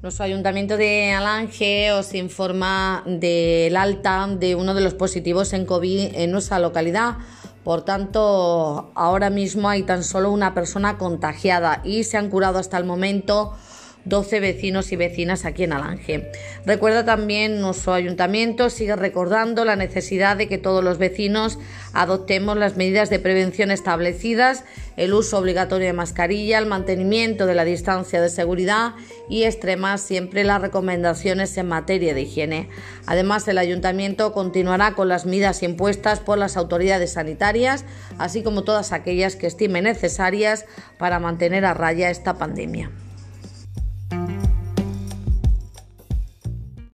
Nuestro ayuntamiento de Alange os informa del alta de uno de los positivos en COVID en nuestra localidad. Por tanto, ahora mismo hay tan solo una persona contagiada y se han curado hasta el momento 12 vecinos y vecinas aquí en Alange. Recuerda también nuestro ayuntamiento sigue recordando la necesidad de que todos los vecinos adoptemos las medidas de prevención establecidas, el uso obligatorio de mascarilla, el mantenimiento de la distancia de seguridad y extremar siempre las recomendaciones en materia de higiene. Además, el ayuntamiento continuará con las medidas impuestas por las autoridades sanitarias, así como todas aquellas que estime necesarias para mantener a raya esta pandemia.